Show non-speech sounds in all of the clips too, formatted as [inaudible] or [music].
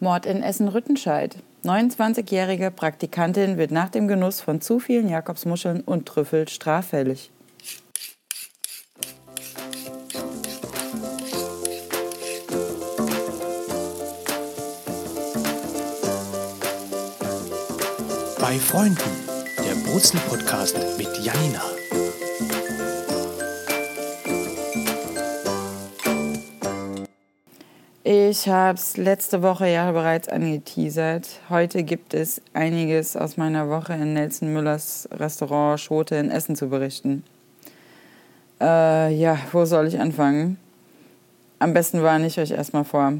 Mord in Essen-Rüttenscheid. 29-jährige Praktikantin wird nach dem Genuss von zu vielen Jakobsmuscheln und Trüffel straffällig. Bei Freunden, der Brutzel-Podcast mit Janina. Ich habe es letzte Woche ja bereits angeteasert. Heute gibt es einiges aus meiner Woche in Nelson Müllers Restaurant Schote in Essen zu berichten. Äh, ja, wo soll ich anfangen? Am besten warne ich euch erstmal vor.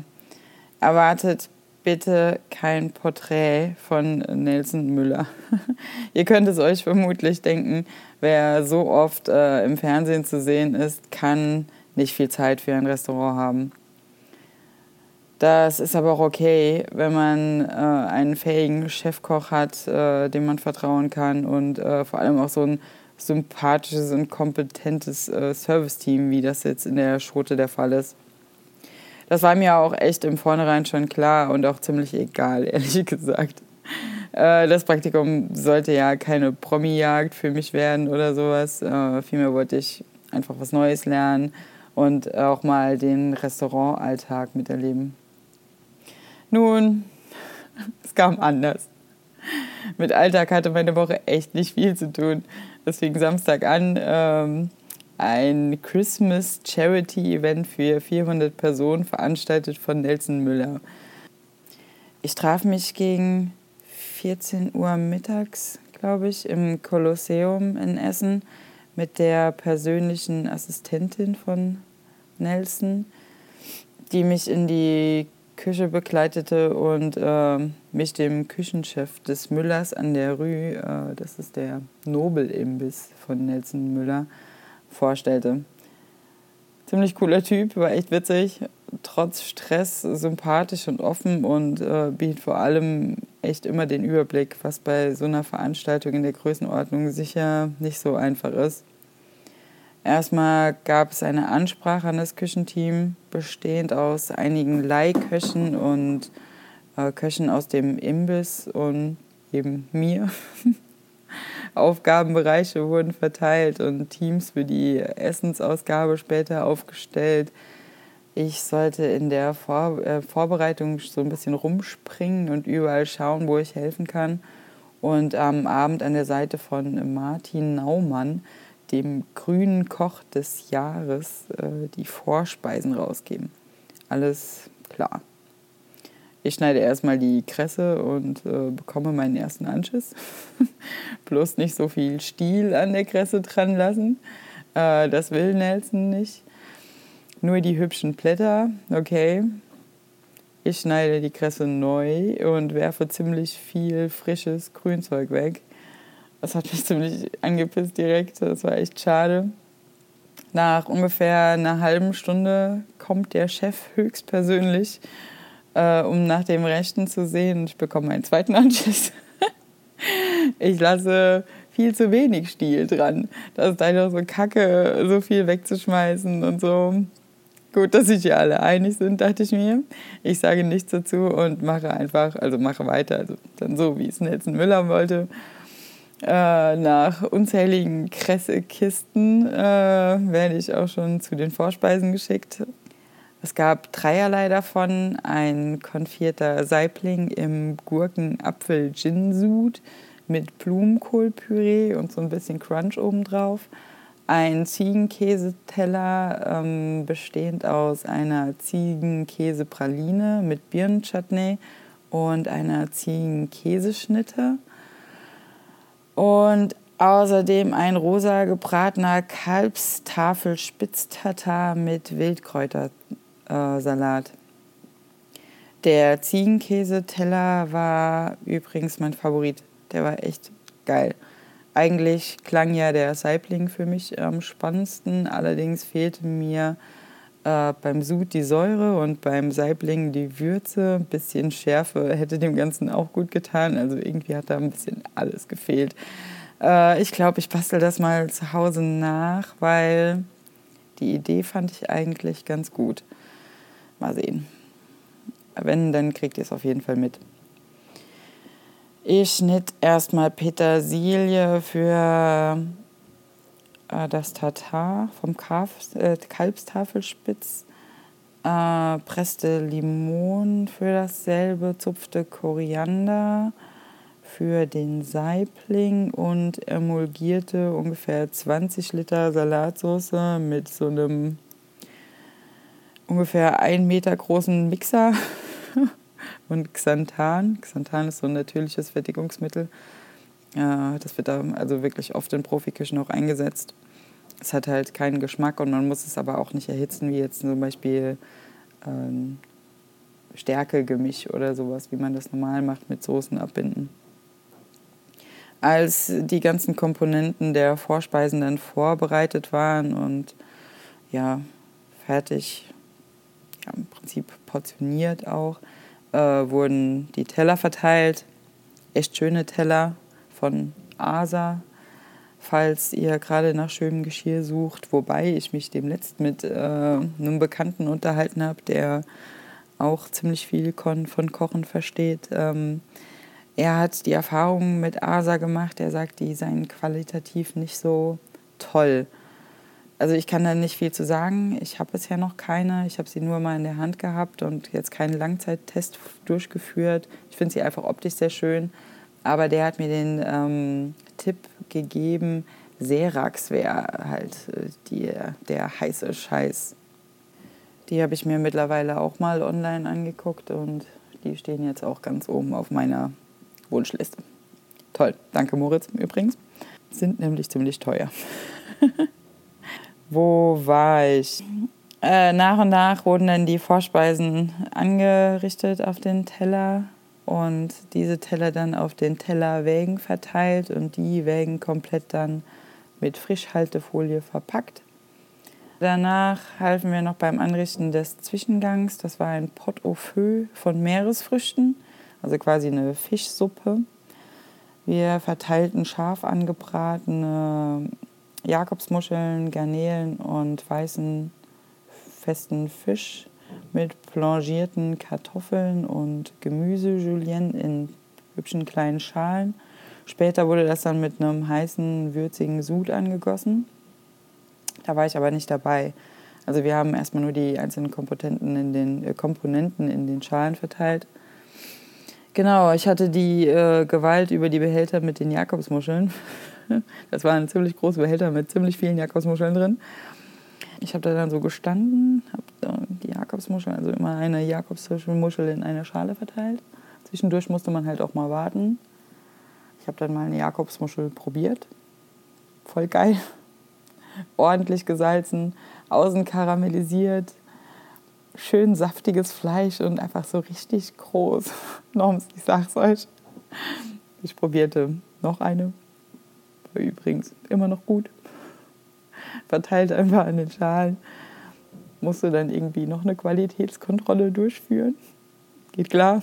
Erwartet bitte kein Porträt von Nelson Müller. [laughs] Ihr könnt es euch vermutlich denken, wer so oft äh, im Fernsehen zu sehen ist, kann nicht viel Zeit für ein Restaurant haben. Das ist aber auch okay, wenn man äh, einen fähigen Chefkoch hat, äh, dem man vertrauen kann und äh, vor allem auch so ein sympathisches und kompetentes äh, Serviceteam, wie das jetzt in der Schote der Fall ist. Das war mir auch echt im Vornherein schon klar und auch ziemlich egal, [laughs] ehrlich gesagt. Äh, das Praktikum sollte ja keine Promi-Jagd für mich werden oder sowas. Äh, vielmehr wollte ich einfach was Neues lernen und auch mal den Restaurantalltag miterleben. Nun, es kam anders. Mit Alltag hatte meine Woche echt nicht viel zu tun. Es fing Samstag an, ähm, ein Christmas Charity Event für 400 Personen, veranstaltet von Nelson Müller. Ich traf mich gegen 14 Uhr mittags, glaube ich, im Kolosseum in Essen mit der persönlichen Assistentin von Nelson, die mich in die Küche begleitete und äh, mich dem Küchenchef des Müllers an der Rue, äh, das ist der Nobel-Imbiss von Nelson Müller, vorstellte. Ziemlich cooler Typ, war echt witzig, trotz Stress sympathisch und offen und äh, bietet vor allem echt immer den Überblick, was bei so einer Veranstaltung in der Größenordnung sicher nicht so einfach ist. Erstmal gab es eine Ansprache an das Küchenteam, bestehend aus einigen Leihköchen und äh, Köchen aus dem Imbiss und eben mir. [laughs] Aufgabenbereiche wurden verteilt und Teams für die Essensausgabe später aufgestellt. Ich sollte in der Vor äh, Vorbereitung so ein bisschen rumspringen und überall schauen, wo ich helfen kann. Und am Abend an der Seite von Martin Naumann dem grünen Koch des Jahres äh, die Vorspeisen rausgeben. Alles klar. Ich schneide erstmal die Kresse und äh, bekomme meinen ersten Anschiss. [laughs] Bloß nicht so viel Stiel an der Kresse dran lassen. Äh, das will Nelson nicht. Nur die hübschen Blätter, okay. Ich schneide die Kresse neu und werfe ziemlich viel frisches Grünzeug weg. Das hat mich ziemlich angepisst direkt. Das war echt schade. Nach ungefähr einer halben Stunde kommt der Chef höchstpersönlich, äh, um nach dem Rechten zu sehen. Ich bekomme einen zweiten Anschiss. [laughs] ich lasse viel zu wenig Stiel dran. Das ist einfach so kacke, so viel wegzuschmeißen und so. Gut, dass sich hier alle einig sind, dachte ich mir. Ich sage nichts dazu und mache einfach, also mache weiter, also dann so, wie es Nelson Müller wollte. Äh, nach unzähligen Kressekisten äh, werde ich auch schon zu den Vorspeisen geschickt. Es gab dreierlei davon. Ein konfierter Saibling im Gurken-Apfel-Gin-Sud mit Blumenkohlpüree und so ein bisschen Crunch obendrauf. Ein Ziegenkäseteller ähm, bestehend aus einer Ziegenkäsepraline mit Birnenchutney und einer Ziegenkäseschnitte und außerdem ein rosa gebratener Kalbstafelspitztatar mit Wildkräutersalat. Der Ziegenkäseteller war übrigens mein Favorit. Der war echt geil. Eigentlich klang ja der Saibling für mich am spannendsten, allerdings fehlte mir äh, beim Sud die Säure und beim Saibling die Würze. Ein bisschen Schärfe hätte dem Ganzen auch gut getan. Also irgendwie hat da ein bisschen alles gefehlt. Äh, ich glaube, ich bastel das mal zu Hause nach, weil die Idee fand ich eigentlich ganz gut. Mal sehen. wenn, dann kriegt ihr es auf jeden Fall mit. Ich schnitt erstmal Petersilie für äh, das Tatar vom Kalf, äh, Kalbstafelspitz, äh, presste Limon für dasselbe, zupfte Koriander für den Saibling und emulgierte ungefähr 20 Liter Salatsauce mit so einem ungefähr ein Meter großen Mixer [laughs] und Xanthan. Xanthan ist so ein natürliches Fertigungsmittel. Das wird da also wirklich oft in Profiküchen auch eingesetzt. Es hat halt keinen Geschmack und man muss es aber auch nicht erhitzen, wie jetzt zum Beispiel ähm, Stärkegemisch oder sowas, wie man das normal macht mit Soßen abbinden. Als die ganzen Komponenten der Vorspeisen dann vorbereitet waren und ja, fertig, ja, im Prinzip portioniert auch, äh, wurden die Teller verteilt. Echt schöne Teller von Asa, falls ihr gerade nach schönem Geschirr sucht. Wobei ich mich demnächst mit äh, einem Bekannten unterhalten habe, der auch ziemlich viel von Kochen versteht. Ähm, er hat die Erfahrung mit Asa gemacht. Er sagt, die seien qualitativ nicht so toll. Also ich kann da nicht viel zu sagen. Ich habe bisher noch keine. Ich habe sie nur mal in der Hand gehabt und jetzt keinen Langzeittest durchgeführt. Ich finde sie einfach optisch sehr schön. Aber der hat mir den ähm, Tipp gegeben, Serax wäre halt äh, die, der heiße Scheiß. Die habe ich mir mittlerweile auch mal online angeguckt und die stehen jetzt auch ganz oben auf meiner Wunschliste. Toll, danke Moritz übrigens. Sind nämlich ziemlich teuer. [laughs] Wo war ich? Äh, nach und nach wurden dann die Vorspeisen angerichtet auf den Teller und diese Teller dann auf den Tellerwägen verteilt und die Wägen komplett dann mit Frischhaltefolie verpackt. Danach halfen wir noch beim Anrichten des Zwischengangs. Das war ein Pot au feu von Meeresfrüchten, also quasi eine Fischsuppe. Wir verteilten scharf angebratene Jakobsmuscheln, Garnelen und weißen festen Fisch mit plongierten Kartoffeln und Gemüse Julienne in hübschen kleinen Schalen. Später wurde das dann mit einem heißen, würzigen Sud angegossen. Da war ich aber nicht dabei. Also wir haben erstmal nur die einzelnen Komponenten in den, äh, Komponenten in den Schalen verteilt. Genau, ich hatte die äh, Gewalt über die Behälter mit den Jakobsmuscheln. [laughs] Das waren ziemlich große Behälter mit ziemlich vielen Jakobsmuscheln drin. Ich habe da dann so gestanden, habe die Jakobsmuscheln, also immer eine Jakobsmuschel in eine Schale verteilt. Zwischendurch musste man halt auch mal warten. Ich habe dann mal eine Jakobsmuschel probiert. Voll geil. [laughs] Ordentlich gesalzen, außen karamellisiert, schön saftiges Fleisch und einfach so richtig groß. [laughs] Nochmals, ich sag's euch. Ich probierte noch eine. War übrigens immer noch gut verteilt einfach an den Schalen. Musste dann irgendwie noch eine Qualitätskontrolle durchführen. Geht klar.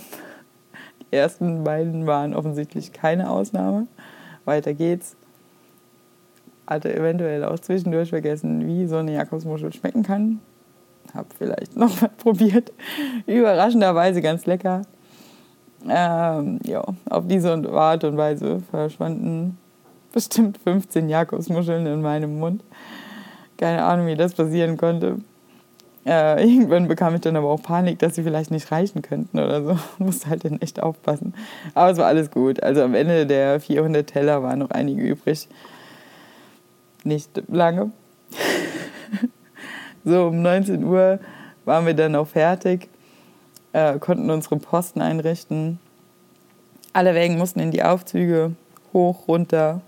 Die ersten beiden waren offensichtlich keine Ausnahme. Weiter geht's. Hatte eventuell auch zwischendurch vergessen, wie so eine Jakobsmuschel schmecken kann. Hab vielleicht noch mal [laughs] probiert. Überraschenderweise ganz lecker. Ähm, ja, auf diese Art und Weise verschwanden bestimmt 15 Jakobsmuscheln in meinem Mund. Keine Ahnung, wie das passieren konnte. Äh, [laughs] irgendwann bekam ich dann aber auch Panik, dass sie vielleicht nicht reichen könnten oder so. [laughs] Musste halt dann echt aufpassen. Aber es war alles gut. Also am Ende der 400 Teller waren noch einige übrig. Nicht lange. [laughs] so, um 19 Uhr waren wir dann auch fertig, äh, konnten unsere Posten einrichten. Alle Wägen mussten in die Aufzüge, hoch, runter,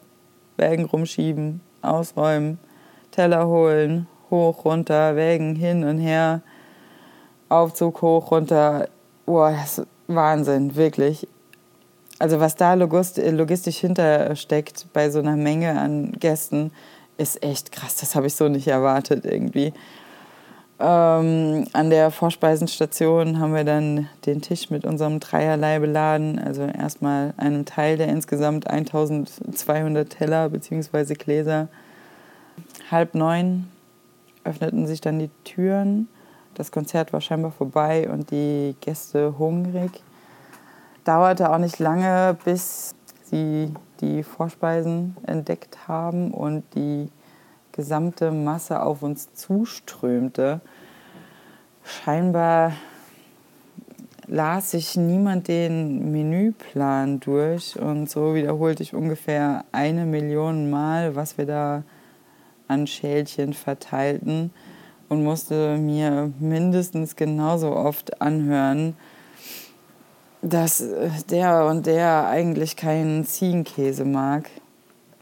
Wägen rumschieben, ausräumen. Teller holen, hoch, runter, wägen, hin und her, Aufzug hoch, runter. Boah, das ist Wahnsinn, wirklich. Also was da logistisch hintersteckt bei so einer Menge an Gästen, ist echt krass. Das habe ich so nicht erwartet irgendwie. Ähm, an der Vorspeisenstation haben wir dann den Tisch mit unserem Dreierlei beladen. Also erstmal einem Teil der insgesamt 1200 Teller bzw. Gläser halb neun öffneten sich dann die Türen. Das Konzert war scheinbar vorbei und die Gäste hungrig. Dauerte auch nicht lange, bis sie die Vorspeisen entdeckt haben und die gesamte Masse auf uns zuströmte. Scheinbar las sich niemand den Menüplan durch und so wiederholte ich ungefähr eine Million Mal, was wir da an Schälchen verteilten und musste mir mindestens genauso oft anhören, dass der und der eigentlich keinen Ziegenkäse mag.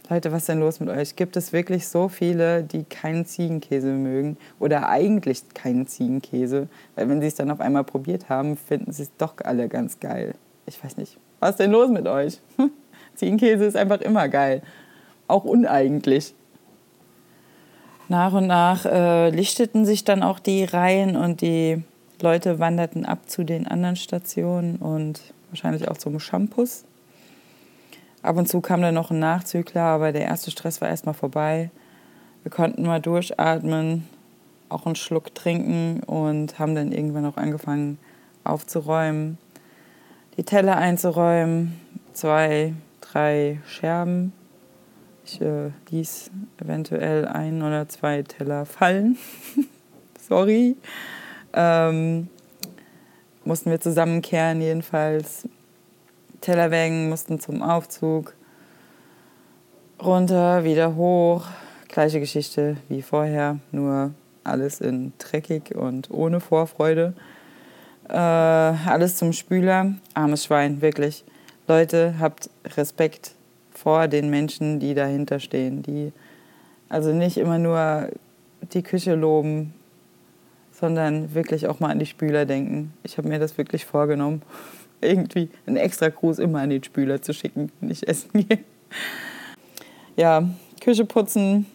Leute, was ist denn los mit euch? Gibt es wirklich so viele, die keinen Ziegenkäse mögen oder eigentlich keinen Ziegenkäse? Weil wenn sie es dann auf einmal probiert haben, finden sie es doch alle ganz geil. Ich weiß nicht. Was ist denn los mit euch? [laughs] Ziegenkäse ist einfach immer geil. Auch uneigentlich. Nach und nach äh, lichteten sich dann auch die Reihen und die Leute wanderten ab zu den anderen Stationen und wahrscheinlich auch zum Shampoos. Ab und zu kam dann noch ein Nachzügler, aber der erste Stress war erstmal vorbei. Wir konnten mal durchatmen, auch einen Schluck trinken und haben dann irgendwann auch angefangen aufzuräumen, die Teller einzuräumen, zwei, drei Scherben. Ich äh, ließ eventuell ein oder zwei Teller fallen. [laughs] Sorry. Ähm, mussten wir zusammenkehren jedenfalls. Tellerwägen mussten zum Aufzug. Runter, wieder hoch. Gleiche Geschichte wie vorher, nur alles in dreckig und ohne Vorfreude. Äh, alles zum Spüler. Armes Schwein, wirklich. Leute, habt Respekt vor den Menschen, die dahinter stehen. Die also nicht immer nur die Küche loben, sondern wirklich auch mal an die Spüler denken. Ich habe mir das wirklich vorgenommen [laughs] irgendwie einen extra Gruß immer an den Spüler zu schicken, [laughs] wenn ich essen gehe. Ja, Küche putzen.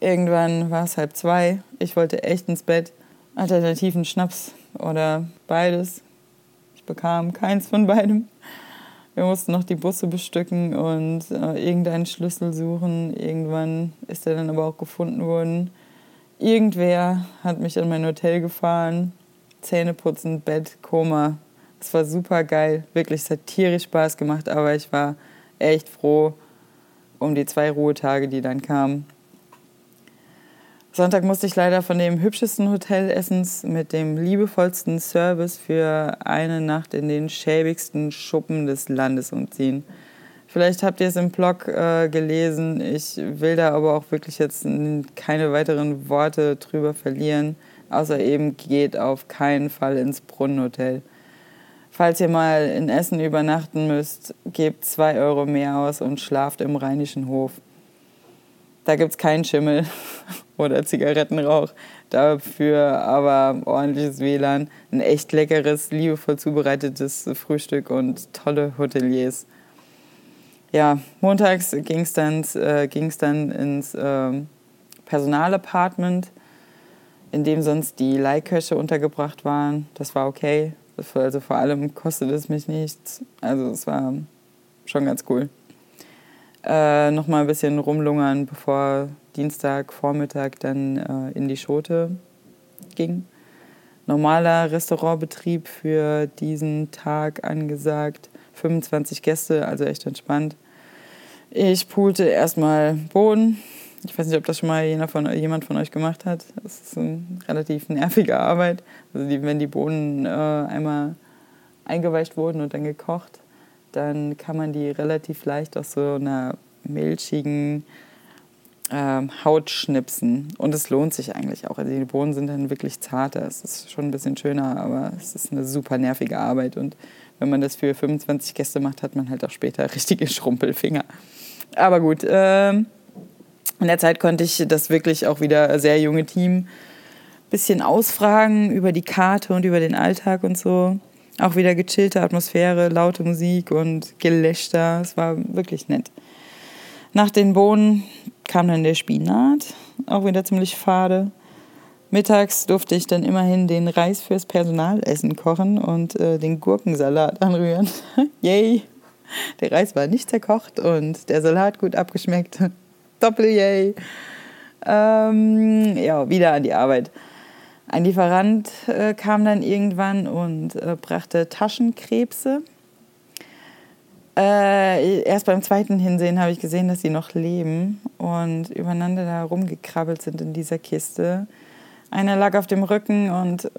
Irgendwann war es halb zwei. Ich wollte echt ins Bett. Alternativen Schnaps oder beides. Ich bekam keins von beidem. Wir mussten noch die Busse bestücken und äh, irgendeinen Schlüssel suchen. Irgendwann ist er dann aber auch gefunden worden. Irgendwer hat mich an mein Hotel gefahren. Zähne putzen, Bett, Koma. Es war super geil, wirklich, tierisch Spaß gemacht, aber ich war echt froh um die zwei Ruhetage, die dann kamen. Sonntag musste ich leider von dem hübschesten Hotelessens mit dem liebevollsten Service für eine Nacht in den schäbigsten Schuppen des Landes umziehen. Vielleicht habt ihr es im Blog äh, gelesen. Ich will da aber auch wirklich jetzt keine weiteren Worte drüber verlieren, außer eben geht auf keinen Fall ins Brunnenhotel. Falls ihr mal in Essen übernachten müsst, gebt zwei Euro mehr aus und schlaft im Rheinischen Hof. Da gibt es keinen Schimmel [laughs] oder Zigarettenrauch. Dafür aber ordentliches WLAN, ein echt leckeres, liebevoll zubereitetes Frühstück und tolle Hoteliers. Ja, montags ging es dann, äh, dann ins äh, Personalapartment, in dem sonst die Leihköche untergebracht waren. Das war okay. Also vor allem kostet es mich nichts. Also es war schon ganz cool. Äh, Nochmal ein bisschen rumlungern, bevor Dienstag Vormittag dann äh, in die Schote ging. Normaler Restaurantbetrieb für diesen Tag angesagt. 25 Gäste, also echt entspannt. Ich poolte erstmal Boden, ich weiß nicht, ob das schon mal von, jemand von euch gemacht hat. Das ist eine relativ nervige Arbeit. Also die, wenn die Bohnen äh, einmal eingeweicht wurden und dann gekocht, dann kann man die relativ leicht aus so einer milchigen äh, Haut schnipsen. Und es lohnt sich eigentlich auch. Also die Bohnen sind dann wirklich zarter. Es ist schon ein bisschen schöner, aber es ist eine super nervige Arbeit. Und wenn man das für 25 Gäste macht, hat man halt auch später [laughs] richtige Schrumpelfinger. Aber gut, äh, in der Zeit konnte ich das wirklich auch wieder sehr junge Team ein bisschen ausfragen über die Karte und über den Alltag und so. Auch wieder gechillte Atmosphäre, laute Musik und Gelächter. Es war wirklich nett. Nach den Bohnen kam dann der Spinat, auch wieder ziemlich fade. Mittags durfte ich dann immerhin den Reis fürs Personalessen kochen und äh, den Gurkensalat anrühren. [laughs] Yay! Der Reis war nicht zerkocht und der Salat gut abgeschmeckt. [laughs] Doppel-Yay. Ähm, ja, wieder an die Arbeit. Ein Lieferant äh, kam dann irgendwann und äh, brachte Taschenkrebse. Äh, erst beim zweiten Hinsehen habe ich gesehen, dass sie noch leben und übereinander da rumgekrabbelt sind in dieser Kiste. Einer lag auf dem Rücken und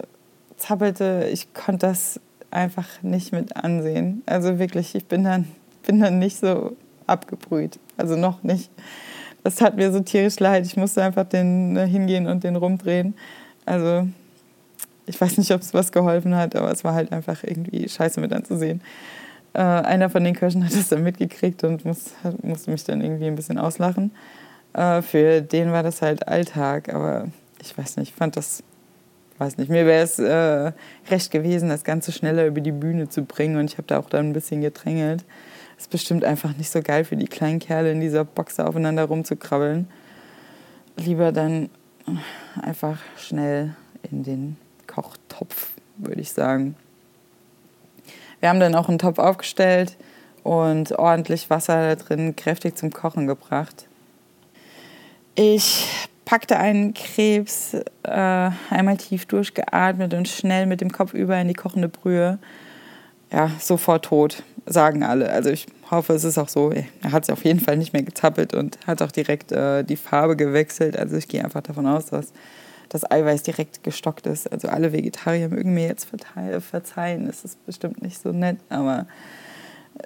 zappelte. Ich konnte das einfach nicht mit ansehen. Also wirklich, ich bin dann, bin dann nicht so abgebrüht. Also noch nicht. Das tat mir so tierisch leid. Ich musste einfach den äh, hingehen und den rumdrehen. Also ich weiß nicht, ob es was geholfen hat, aber es war halt einfach irgendwie scheiße mit anzusehen. Äh, einer von den Kirschen hat das dann mitgekriegt und muss, musste mich dann irgendwie ein bisschen auslachen. Äh, für den war das halt Alltag, aber ich weiß nicht, ich fand das weiß nicht, mir wäre es äh, recht gewesen, das Ganze schneller über die Bühne zu bringen und ich habe da auch dann ein bisschen gedrängelt. Das ist bestimmt einfach nicht so geil für die kleinen Kerle in dieser Box aufeinander rumzukrabbeln. Lieber dann einfach schnell in den Kochtopf, würde ich sagen. Wir haben dann auch einen Topf aufgestellt und ordentlich Wasser da drin kräftig zum Kochen gebracht. Ich packte einen Krebs, äh, einmal tief durchgeatmet und schnell mit dem Kopf über in die kochende Brühe. Ja, sofort tot, sagen alle. Also ich hoffe, es ist auch so. Er hat sich auf jeden Fall nicht mehr gezappelt und hat auch direkt äh, die Farbe gewechselt. Also ich gehe einfach davon aus, dass das Eiweiß direkt gestockt ist. Also alle Vegetarier mögen mir jetzt verzeihen. Es ist bestimmt nicht so nett, aber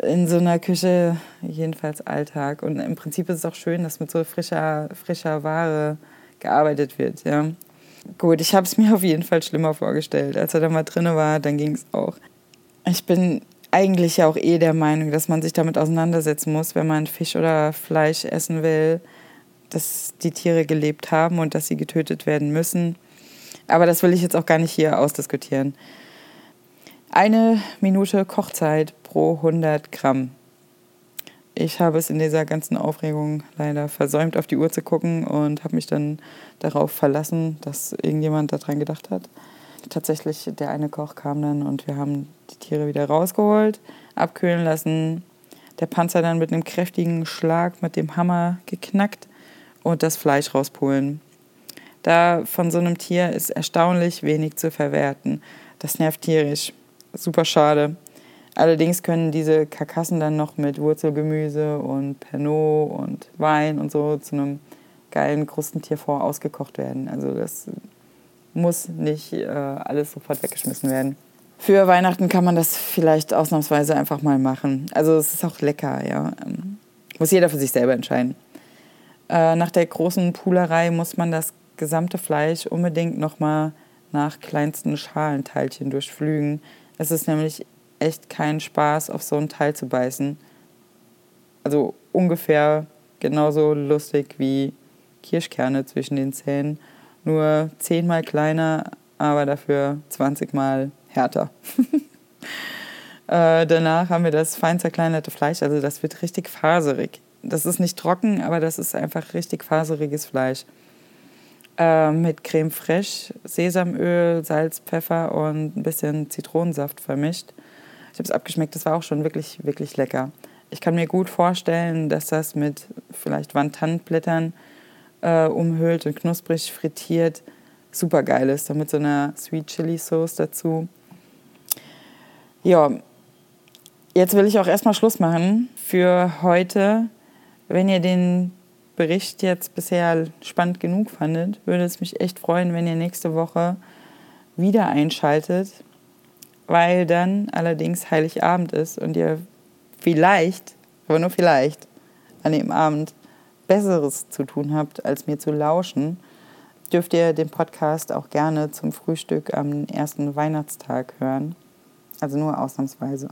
in so einer Küche jedenfalls Alltag. Und im Prinzip ist es auch schön, dass mit so frischer, frischer Ware gearbeitet wird. Ja. Gut, ich habe es mir auf jeden Fall schlimmer vorgestellt. Als er da mal drin war, dann ging es auch. Ich bin eigentlich ja auch eh der Meinung, dass man sich damit auseinandersetzen muss, wenn man Fisch oder Fleisch essen will, dass die Tiere gelebt haben und dass sie getötet werden müssen. Aber das will ich jetzt auch gar nicht hier ausdiskutieren. Eine Minute Kochzeit pro 100 Gramm. Ich habe es in dieser ganzen Aufregung leider versäumt, auf die Uhr zu gucken und habe mich dann darauf verlassen, dass irgendjemand daran gedacht hat. Tatsächlich, der eine Koch kam dann und wir haben die Tiere wieder rausgeholt, abkühlen lassen, der Panzer dann mit einem kräftigen Schlag mit dem Hammer geknackt und das Fleisch rauspulen. Da von so einem Tier ist erstaunlich wenig zu verwerten. Das nervt tierisch. Super schade. Allerdings können diese Karkassen dann noch mit Wurzelgemüse und Pernod und Wein und so zu einem geilen Krustentierfond ausgekocht werden. Also das muss nicht äh, alles sofort weggeschmissen werden. Für Weihnachten kann man das vielleicht ausnahmsweise einfach mal machen. Also es ist auch lecker, ja. Ähm, muss jeder für sich selber entscheiden. Äh, nach der großen Poolerei muss man das gesamte Fleisch unbedingt nochmal nach kleinsten Schalenteilchen durchflügen. Es ist nämlich echt keinen Spaß, auf so ein Teil zu beißen. Also ungefähr genauso lustig wie Kirschkerne zwischen den Zähnen. Nur zehnmal kleiner, aber dafür 20 Mal härter. [laughs] äh, danach haben wir das fein zerkleinerte Fleisch, also das wird richtig faserig. Das ist nicht trocken, aber das ist einfach richtig faseriges Fleisch. Äh, mit Creme fraiche, Sesamöl, Salz, Pfeffer und ein bisschen Zitronensaft vermischt. Ich habe es abgeschmeckt, das war auch schon wirklich, wirklich lecker. Ich kann mir gut vorstellen, dass das mit vielleicht Wantanblättern äh, umhüllt und knusprig frittiert super geil ist. Dann mit so einer Sweet Chili Sauce dazu. Ja, jetzt will ich auch erstmal Schluss machen für heute. Wenn ihr den Bericht jetzt bisher spannend genug fandet, würde es mich echt freuen, wenn ihr nächste Woche wieder einschaltet weil dann allerdings Heiligabend ist und ihr vielleicht, aber nur vielleicht, an dem Abend Besseres zu tun habt, als mir zu lauschen, dürft ihr den Podcast auch gerne zum Frühstück am ersten Weihnachtstag hören. Also nur ausnahmsweise.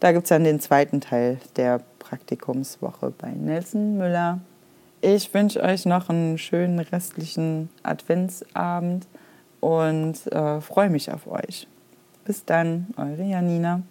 Da gibt es dann den zweiten Teil der Praktikumswoche bei Nelson Müller. Ich wünsche euch noch einen schönen restlichen Adventsabend und äh, freue mich auf euch. Bis dann, eure Janina.